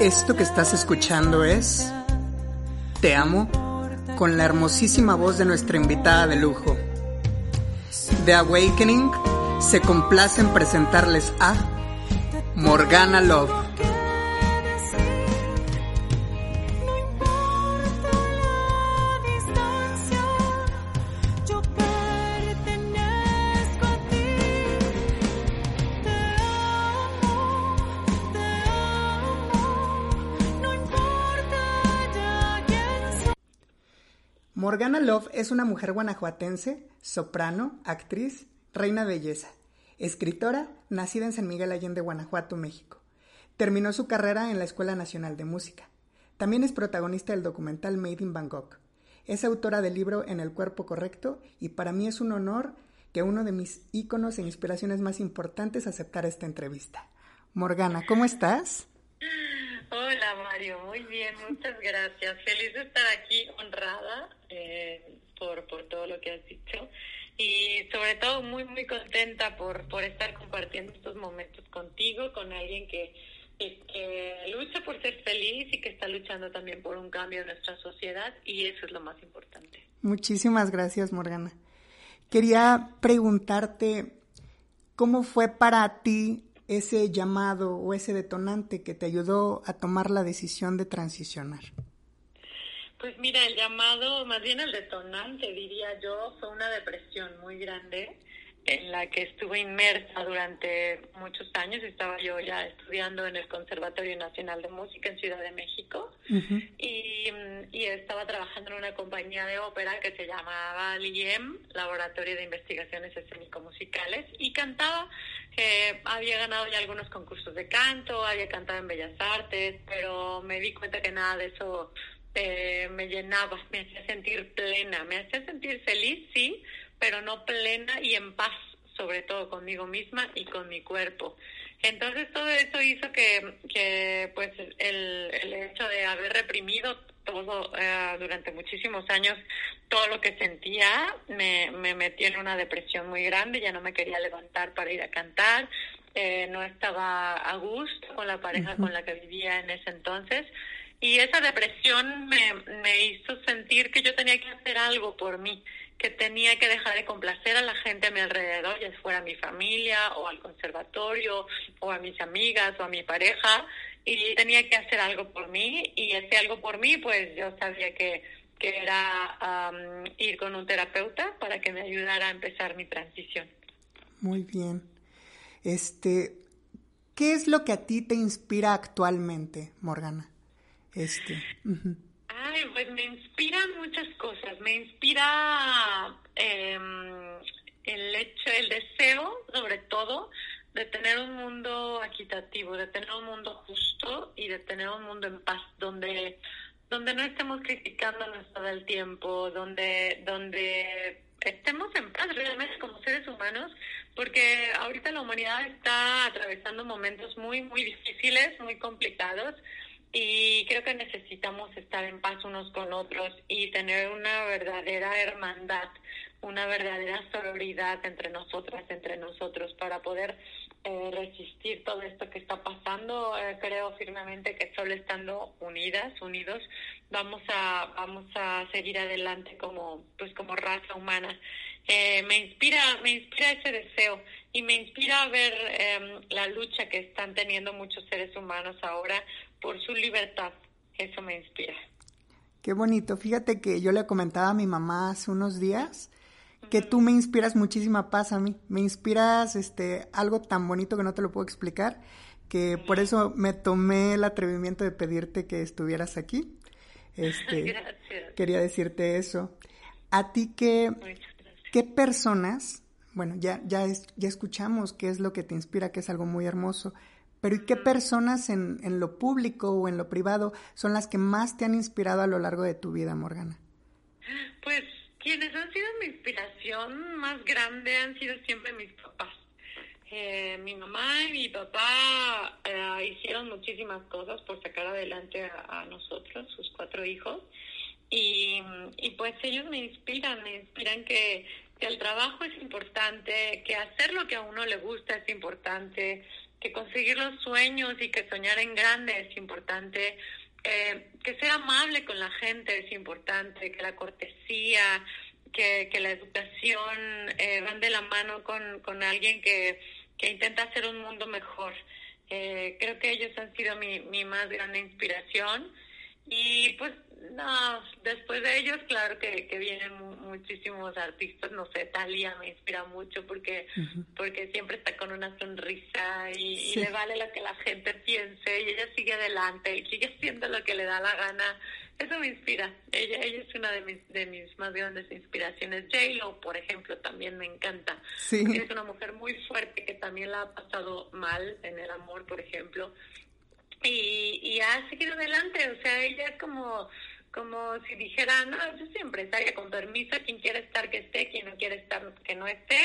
Esto que estás escuchando es Te amo con la hermosísima voz de nuestra invitada de lujo. The Awakening se complace en presentarles a Morgana Love. Morgana Love es una mujer guanajuatense, soprano, actriz, reina belleza, escritora, nacida en San Miguel Allende, Guanajuato, México. Terminó su carrera en la Escuela Nacional de Música. También es protagonista del documental Made in Bangkok. Es autora del libro En el cuerpo correcto y para mí es un honor que uno de mis íconos e inspiraciones más importantes aceptara esta entrevista. Morgana, ¿cómo estás? Hola Mario, muy bien, muchas gracias. Feliz de estar aquí, honrada eh, por, por todo lo que has dicho y sobre todo muy, muy contenta por, por estar compartiendo estos momentos contigo, con alguien que, que, lucha por ser feliz y que está luchando también por un cambio en nuestra sociedad y eso es lo más importante. Muchísimas gracias, Morgana. Quería preguntarte, ¿cómo fue para ti ese llamado o ese detonante que te ayudó a tomar la decisión de transicionar? Pues mira, el llamado, más bien el detonante, diría yo, fue una depresión muy grande en la que estuve inmersa durante muchos años. Estaba yo ya estudiando en el Conservatorio Nacional de Música en Ciudad de México y, y, estaba trabajando en una compañía de ópera que se llamaba LIEM, Laboratorio de Investigaciones Escénico-Musicales, y cantaba. Eh, había ganado ya algunos concursos de canto, había cantado en Bellas Artes, pero me di cuenta que nada de eso eh, me llenaba, me hacía sentir plena, me hacía sentir feliz, sí, pero no plena y en paz, sobre todo conmigo misma y con mi cuerpo. Entonces todo eso hizo que, que pues el, el hecho de haber reprimido todo eh, durante muchísimos años, todo lo que sentía me, me metió en una depresión muy grande, ya no me quería levantar para ir a cantar, eh, no estaba a gusto con la pareja con la que vivía en ese entonces. Y esa depresión me, me hizo sentir que yo tenía que hacer algo por mí, que tenía que dejar de complacer a la gente a mi alrededor, ya fuera mi familia o al conservatorio o a mis amigas o a mi pareja, y tenía que hacer algo por mí y ese algo por mí, pues yo sabía que, que era ir con un terapeuta para que me ayudara a empezar mi transición. Muy bien. Este, ¿qué es lo que a ti te inspira actualmente, Morgana? Este. Ay, pues me inspira muchas cosas. Me inspira em, el hecho, el deseo, sobre todo, de tener un mundo equitativo, de tener un mundo justo y de tener un mundo en paz, donde donde no estemos criticándonos todo el tiempo, donde donde estemos en paz realmente como seres humanos, porque ahorita la humanidad está atravesando momentos muy muy difíciles, muy complicados y creo que necesitamos estar en paz unos con otros y tener una verdadera hermandad, una verdadera sororidad entre nosotras, entre nosotros, para poder eh, resistir todo esto que está pasando. Eh, creo firmemente que solo estando unidas, unidos, vamos a vamos a seguir adelante como pues como raza humana. Eh, me inspira me inspira ese deseo y me inspira a ver em, la lucha que están teniendo muchos seres humanos ahora por su libertad. Eso me inspira. Qué bonito. Fíjate que yo le comentaba a mi mamá hace unos días que tú me inspiras muchísima paz a mí. Me inspiras este algo tan bonito que no te lo puedo explicar, que por eso me tomé el atrevimiento de pedirte que estuvieras aquí. Este, quería decirte eso. A ti qué qué personas, bueno, ya ya ya escuchamos qué es lo que te inspira, que es algo muy hermoso. Pero ¿y qué personas en, en lo público o en lo privado son las que más te han inspirado a lo largo de tu vida, Morgana? Pues quienes han sido mi inspiración más grande han sido siempre mis papás. Eh, mi mamá y mi papá eh, hicieron muchísimas cosas por sacar adelante a, nosotros, sus cuatro hijos. Y, pues ellos me inspiran, me inspiran que el trabajo es importante, que hacer lo que a uno le gusta es importante, que conseguir los sueños y que soñar en grande es importante, eh, que ser amable con la gente es importante, que la cortesía, que, que la educación eh, van de la mano con, con alguien que, que intenta hacer un mundo mejor. Eh, creo que ellos han sido mi, mi más grande inspiración y pues no, después de ellos, claro que, que vienen muchísimos artistas, no sé, Talia me inspira mucho porque porque siempre está con una sonrisa y, le vale lo que la gente piense y ella sigue adelante y sigue haciendo lo que le da la gana. Eso me inspira. Ella ella es una de mis de mis más grandes inspiraciones. J-Lo, por ejemplo, también me encanta. Sí. es una mujer muy fuerte que también la ha pasado mal en el amor, por ejemplo. Y, y ha seguido adelante, o sea, ella es como como si dijera, no, yo soy empresaria con permiso, quien quiere estar que esté, quien no quiere estar que no esté,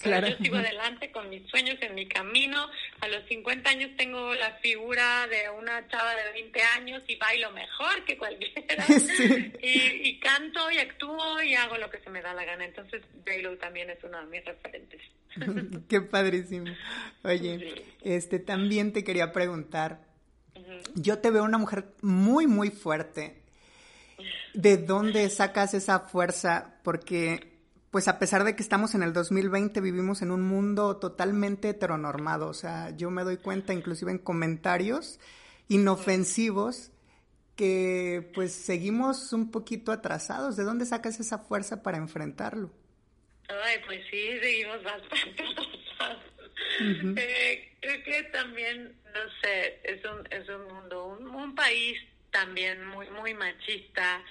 claro. yo sigo adelante con mis sueños en mi camino, a los 50 años tengo la figura de una chava de 20 años y bailo mejor que cualquiera, y, y, canto y actúo y hago lo que se me da la gana, entonces J-Lo también es uno de mis referentes. Qué padrísimo. Oye, este también te quería preguntar, yo te veo una mujer muy, muy fuerte, ¿De dónde sacas esa fuerza? Porque, pues a pesar de que estamos en el 2020, vivimos en un mundo totalmente heteronormado. O sea, yo me doy cuenta, inclusive en comentarios inofensivos, que pues seguimos un poquito atrasados. ¿De dónde sacas esa fuerza para enfrentarlo? Ay, pues sí, seguimos bastante atrasados. Eh, creo que también, no sé, es un, es un mundo, un país también muy, muy machista,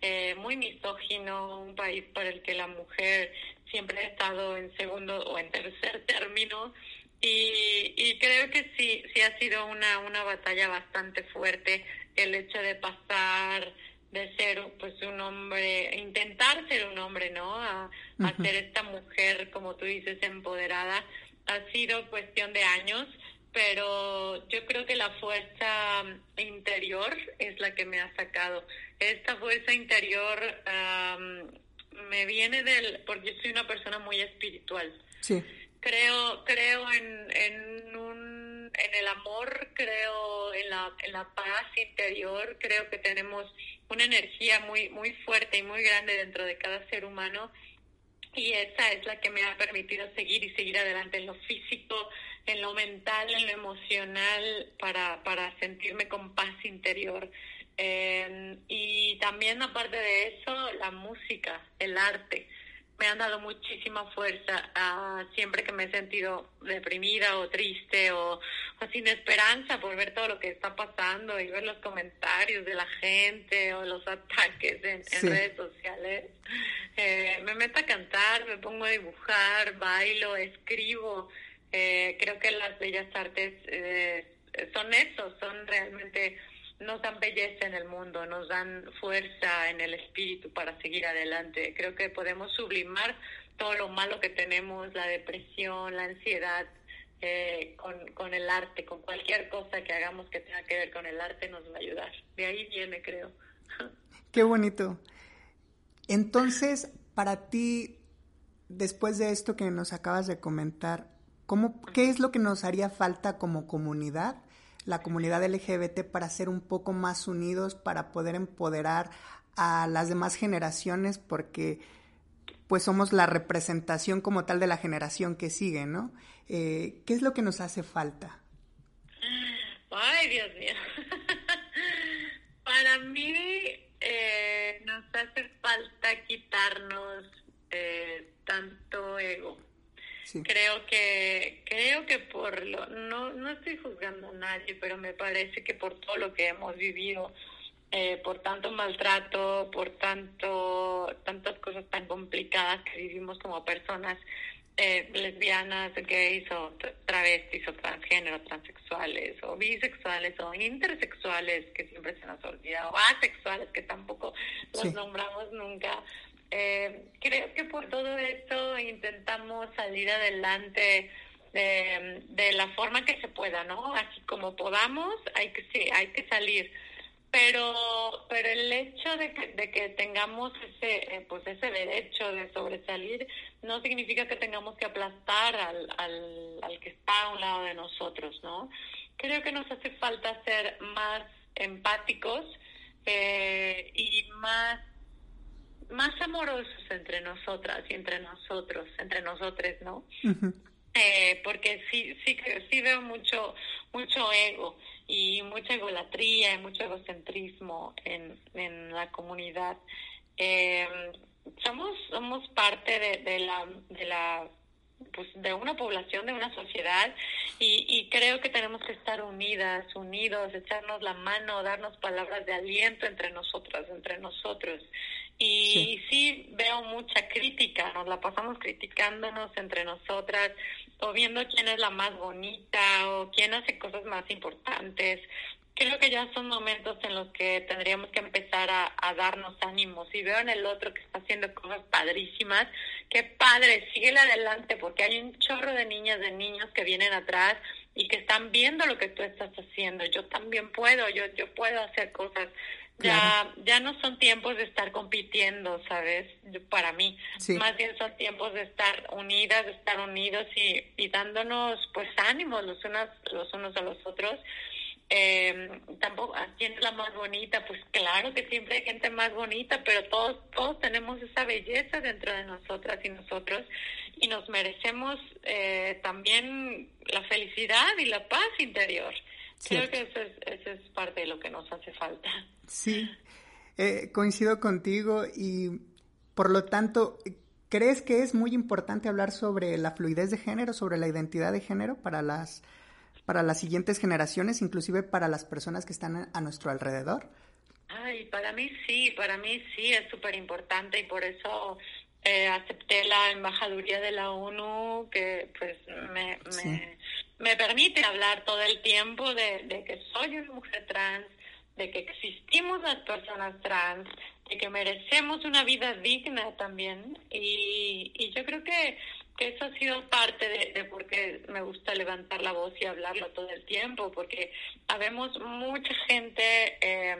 eh, muy misógino, un país para el que la mujer siempre ha estado en segundo o en tercer término. Y, y creo que sí, sí ha sido una, una batalla bastante fuerte el hecho de pasar de ser pues un hombre, intentar ser un hombre, ¿no? A, a ser esta mujer, como tú dices, empoderada. Ha sido cuestión de años pero yo creo que la fuerza interior es la que me ha sacado. Esta fuerza interior me viene del, porque yo soy una persona muy espiritual. Sí. Creo, creo en, en, un, en el amor, creo en la, en la paz interior, creo que tenemos una energía muy, muy fuerte y muy grande dentro de cada ser humano y esa es la que me ha permitido seguir y seguir adelante en lo físico, en lo mental, en lo emocional, para, para sentirme con paz interior. Eh, y también aparte de eso, la música, el arte me han dado muchísima fuerza uh, siempre que me he sentido deprimida o triste o, sin esperanza por ver todo lo que está pasando y ver los comentarios de la gente o los ataques en, redes sociales. Eh, me meto a cantar, me pongo a dibujar, bailo, escribo. Eh, creo que las bellas artes eh, son eso, son realmente nos dan belleza en el mundo, nos dan fuerza en el espíritu para seguir adelante. Creo que podemos sublimar todo lo malo que tenemos, la depresión, la ansiedad, eh, con, con el arte, con cualquier cosa que hagamos que tenga que ver con el arte nos va a ayudar. De ahí viene, creo. Qué bonito. Entonces, para ti, después de esto que nos acabas de comentar, ¿cómo, ¿qué es lo que nos haría falta como comunidad la comunidad LGBT para ser un poco más unidos, para poder empoderar a las demás generaciones, porque pues somos la representación como tal de la generación que sigue, ¿no? Eh, ¿Qué es lo que nos hace falta? Ay, Dios mío. Para mí eh, nos hace falta quitarnos eh, tanto ego Creo que creo que por lo no no estoy juzgando a nadie, pero me parece que por todo lo que hemos vivido, eh, por tanto maltrato, por tanto tantas cosas tan complicadas que vivimos como personas eh, lesbianas, gays o travestis o transgénero, transexuales o bisexuales o intersexuales que siempre se nos olvida o asexuales que tampoco los nombramos nunca eh, creo que por todo esto intentamos salir adelante de, la forma que se pueda, ¿no? Así como podamos, hay que sí, hay que salir. Pero, pero el hecho de que, de que tengamos ese, eh, pues ese derecho de sobresalir no significa que tengamos que aplastar al, al, al que está a un lado de nosotros, ¿no? Creo que nos hace falta ser más empáticos eh, y más más amorosos entre nosotras y entre nosotros, entre nosotros, ¿no? eh, porque sí, sí, sí veo mucho, mucho ego y mucha egolatría y mucho egocentrismo en, en la comunidad. Eh, somos, somos parte de, de la, de la pues de una población, de una sociedad y, y creo que tenemos que estar unidas, unidos, echarnos la mano, darnos palabras de aliento entre nosotras, entre nosotros. Y sí. veo mucha crítica, nos la pasamos criticándonos entre nosotras o viendo quién es la más bonita o quién hace cosas más importantes. Creo que ya son momentos en los que tendríamos que empezar a, a darnos ánimos. Y veo en el otro que está haciendo cosas padrísimas, qué padre, síguele adelante porque hay un chorro de niñas, de niños que vienen atrás y que están viendo lo que tú estás haciendo. Yo también puedo, yo, yo puedo hacer cosas ya, ya no son tiempos de estar compitiendo, ¿sabes? Para mí, más bien son tiempos de estar unidas, de estar unidos y, y dándonos pues ánimos los unos, los unos a los otros. Eh, tampoco, ¿quién es la más bonita? Pues claro que siempre hay gente más bonita, pero todos, todos tenemos esa belleza dentro de nosotras y nosotros y nos merecemos eh, también la felicidad y la paz interior. Creo que eso es, eso es parte de lo que nos hace falta. Sí, eh, coincido contigo y por lo tanto, ¿crees que es muy importante hablar sobre la fluidez de género, sobre la identidad de género para las, para las siguientes generaciones, inclusive para las personas que están a nuestro alrededor? Ay, para mí sí, para mí sí es súper importante y por eso eh, acepté la embajaduría de la ONU que pues me, me, me permite hablar todo el tiempo de, de, que soy una mujer trans, de que existimos las personas trans, de que merecemos una vida digna también. Y, y yo creo que, que eso ha sido parte de, de por qué me gusta levantar la voz y hablarlo todo el tiempo, porque habemos mucha gente eh,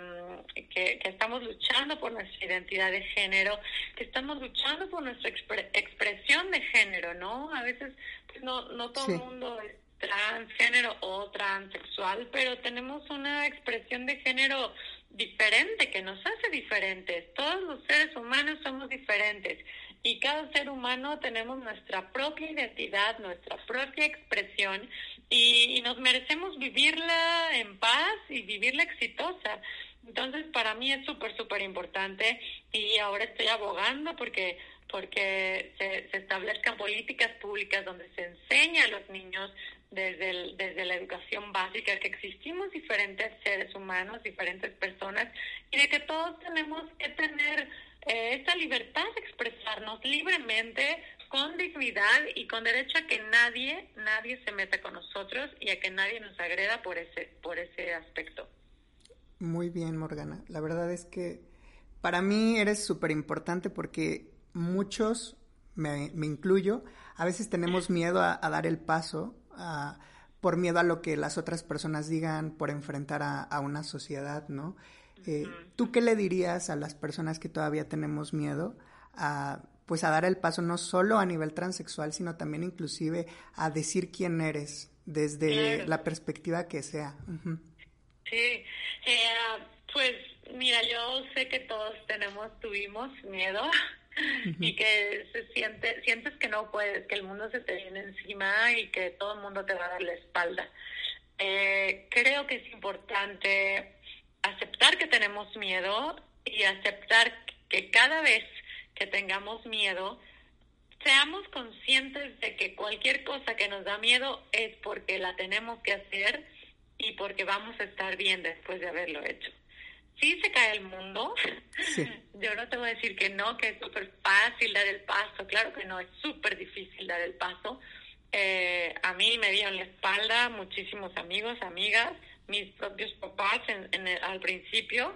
que, que, estamos luchando por nuestra identidad de género, que estamos luchando por nuestra expresión de género, ¿no? A veces pues no, no todo el mundo transgénero o transexual, pero tenemos una expresión de género diferente que nos hace diferentes. Todos los seres humanos somos diferentes y cada ser humano tenemos nuestra propia identidad, nuestra propia expresión y, nos merecemos vivirla en paz y vivirla exitosa. Entonces, para mí es súper, súper importante y ahora estoy abogando porque porque se, establezcan políticas públicas donde se enseña a los niños desde, desde la educación básica que existimos diferentes seres humanos, diferentes personas y de que todos tenemos que tener eh, esa libertad de expresarnos libremente, con dignidad y con derecho a que nadie, nadie se meta con nosotros y a que nadie nos agreda por ese, por ese aspecto. Muy bien, Morgana. La verdad es que para mí eres súper importante porque muchos, me, me, incluyo, a veces tenemos miedo a, dar el paso por miedo a lo que las otras personas digan, por enfrentar a, a una sociedad, ¿no? Eh, ¿Tú qué le dirías a las personas que todavía tenemos miedo a, pues a dar el paso no solo a nivel transexual, sino también inclusive a decir quién eres desde la perspectiva que sea? Sí, eh, pues mira, yo sé que todos tenemos, tuvimos miedo y que se siente, sientes que no puedes, que el mundo se te viene encima y que todo el mundo te va a dar la espalda. Eh, creo que es importante aceptar que tenemos miedo y aceptar que cada vez que tengamos miedo, seamos conscientes de que cualquier cosa que nos da miedo es porque la tenemos que hacer y porque vamos a estar bien después de haberlo hecho. Si se cae el mundo, yo no te voy a decir que no, que es súper fácil dar el paso, claro que no, es súper difícil dar el paso. Eh, a mí me dieron la espalda muchísimos amigos, amigas, mis propios papás en, al principio,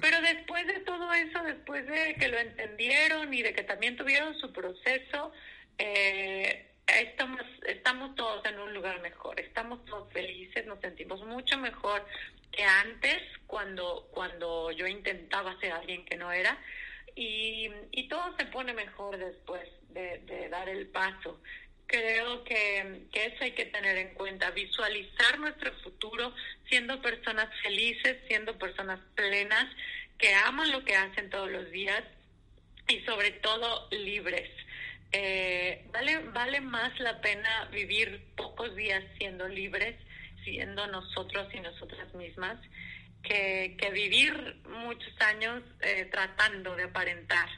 pero después de todo eso, después de que lo entendieron y de que también tuvieron su proceso, eh, estamos, estamos todos en un lugar mejor, estamos todos felices, nos sentimos mucho mejor que antes cuando, cuando yo intentaba ser alguien que no era y, y todo se pone mejor después de, de dar el paso creo que, eso hay que tener en cuenta, visualizar nuestro futuro siendo personas felices, siendo personas plenas, que aman lo que hacen todos los días y sobre todo libres. Eh, vale, vale más la pena vivir pocos días siendo libres, siendo nosotros y nosotras mismas, que, que vivir muchos años eh, tratando de aparentar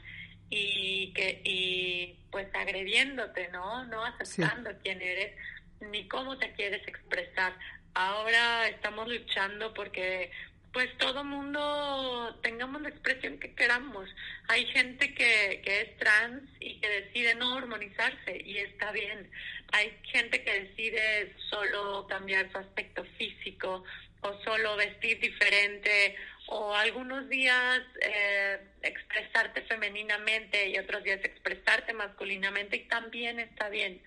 y que y pues agrediéndote, ¿no? No aceptando quién eres ni cómo te quieres expresar. Ahora estamos luchando porque pues todo mundo tengamos la expresión que queramos. Hay gente que, que es trans y que decide no hormonizarse y está bien. Hay gente que decide solo cambiar su aspecto físico o solo vestir diferente o algunos días eh, expresarte femeninamente y otros días expresarte masculinamente y también está bien.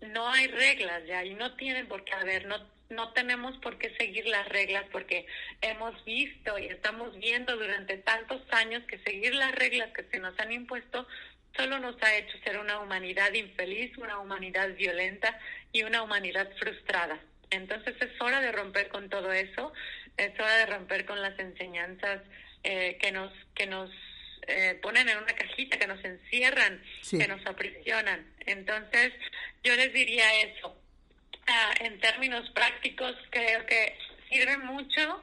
No hay reglas ya y no tienen por qué haber, no, no tenemos por qué seguir las reglas porque hemos visto y estamos viendo durante tantos años que seguir las reglas que se nos han impuesto solo nos ha hecho ser una humanidad infeliz, una humanidad violenta y una humanidad frustrada. Entonces es hora de romper con todo eso es hora de romper con las enseñanzas eh, que nos que nos eh, ponen en una cajita, que nos encierran, que nos aprisionan. Entonces, yo les diría eso. Ah, en términos prácticos, creo que sirve mucho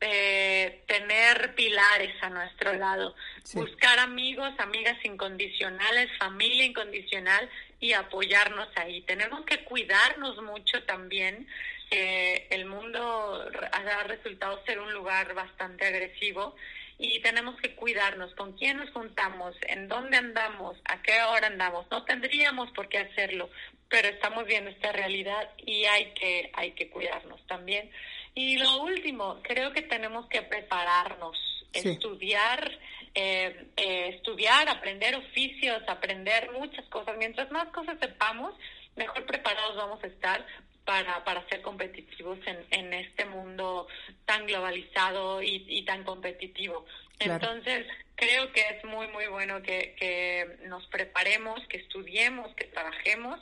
eh, tener pilares a nuestro lado, buscar amigos, amigas incondicionales, familia incondicional y apoyarnos ahí. Tenemos que cuidarnos mucho también el mundo ha resultado ser un lugar bastante agresivo y tenemos que cuidarnos con quién nos juntamos, en dónde andamos, a qué hora andamos. No tendríamos por qué hacerlo, pero estamos viendo esta realidad y hay que, hay que cuidarnos también. Y lo último, creo que tenemos que prepararnos, estudiar, eh, eh, estudiar, aprender oficios, aprender muchas cosas. Mientras más cosas sepamos, mejor preparados vamos a estar para, para ser competitivos en, en este mundo tan globalizado y, tan competitivo. Entonces, creo que es muy, muy bueno que, que nos preparemos, que estudiemos, que trabajemos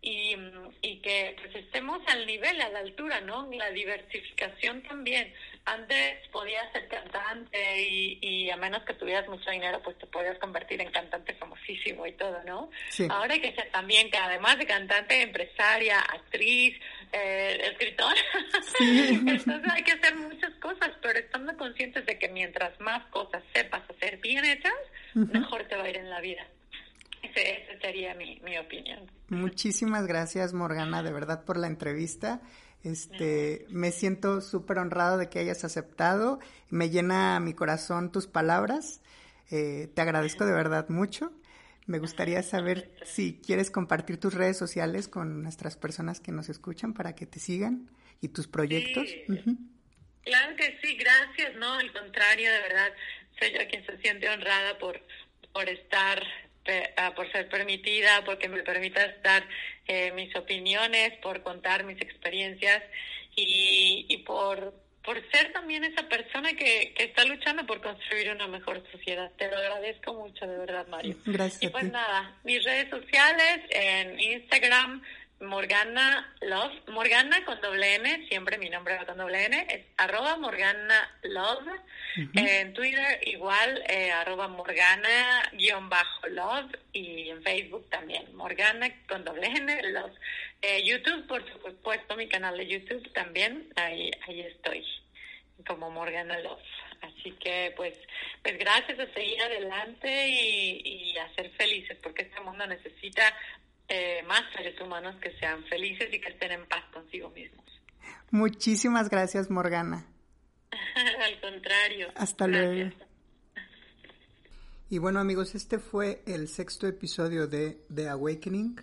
y, y que pues estemos al nivel, a la altura, ¿no? La diversificación también. Antes podías ser cantante y, y a menos que tuvieras mucho dinero, pues te podías convertir en cantante famosísimo y todo, ¿no? Ahora hay que ser también, que además de cantante, empresaria, actriz, eh, escritora. Entonces hay que hacer muchas cosas, pero estando conscientes de que mientras más cosas sepas hacer bien hechas, mejor te va a ir en la vida. Esa sería mi, mi opinión. Muchísimas gracias, Morgana, de verdad, por la entrevista. Este, me siento súper honrado de que hayas aceptado. Me llena mi corazón tus palabras. Eh, te agradezco de verdad mucho. Me gustaría saber si quieres compartir tus redes sociales con nuestras personas que nos escuchan para que te sigan y tus proyectos. Claro que sí, gracias, no, al contrario, de verdad, soy yo quien se siente honrada por, por estar por ser permitida, porque me permitas dar eh, mis opiniones, por contar mis experiencias y, y por, por ser también esa persona que, que está luchando por construir una mejor sociedad. Te lo agradezco mucho, de verdad, Mario. Gracias. Y pues nada, mis redes sociales en Instagram, Morgana Love, Morgana con doble N, siempre mi nombre va con doble N, es arroba Morgana Love. En Twitter igual, eh, arroba Morgana guion bajo Love y en Facebook también, Morgana con doble N Love. Eh, YouTube, por supuesto, mi canal de YouTube también, ahí, ahí estoy, como Morgana Love. Así que pues, pues gracias a seguir adelante y, y a ser felices, porque este mundo necesita eh, más seres humanos que sean felices y que estén en paz consigo mismos. Muchísimas gracias, Morgana. Al contrario. Hasta luego. Y bueno amigos, este fue el sexto episodio de The Awakening.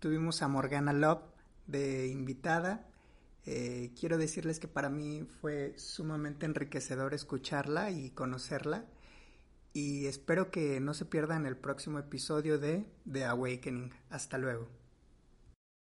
Tuvimos a Morgana Love de invitada. Eh, quiero decirles que para mí fue sumamente enriquecedor escucharla y conocerla y espero que no se pierdan el próximo episodio de The Awakening. Hasta luego.